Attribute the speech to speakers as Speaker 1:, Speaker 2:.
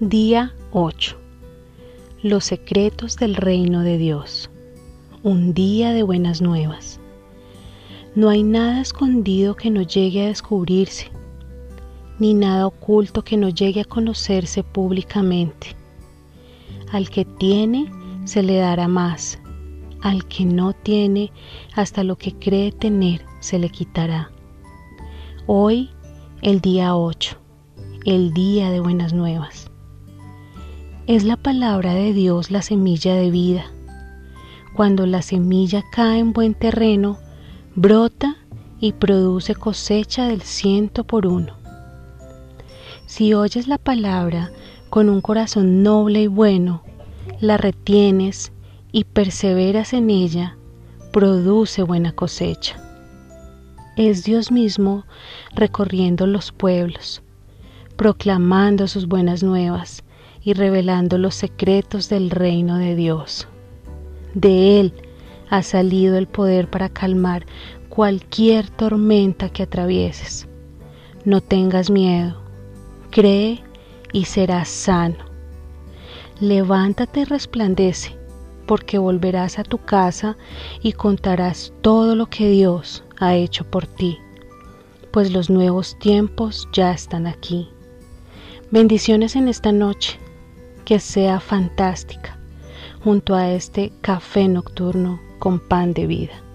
Speaker 1: Día 8. Los secretos del reino de Dios. Un día de buenas nuevas. No hay nada escondido que no llegue a descubrirse, ni nada oculto que no llegue a conocerse públicamente. Al que tiene, se le dará más. Al que no tiene, hasta lo que cree tener, se le quitará. Hoy, el día 8, el día de buenas nuevas. Es la palabra de Dios la semilla de vida. Cuando la semilla cae en buen terreno, brota y produce cosecha del ciento por uno. Si oyes la palabra con un corazón noble y bueno, la retienes y perseveras en ella, produce buena cosecha. Es Dios mismo recorriendo los pueblos, proclamando sus buenas nuevas y revelando los secretos del reino de Dios. De Él ha salido el poder para calmar cualquier tormenta que atravieses. No tengas miedo, cree y serás sano. Levántate y resplandece, porque volverás a tu casa y contarás todo lo que Dios ha hecho por ti, pues los nuevos tiempos ya están aquí. Bendiciones en esta noche que sea fantástica junto a este café nocturno con pan de vida.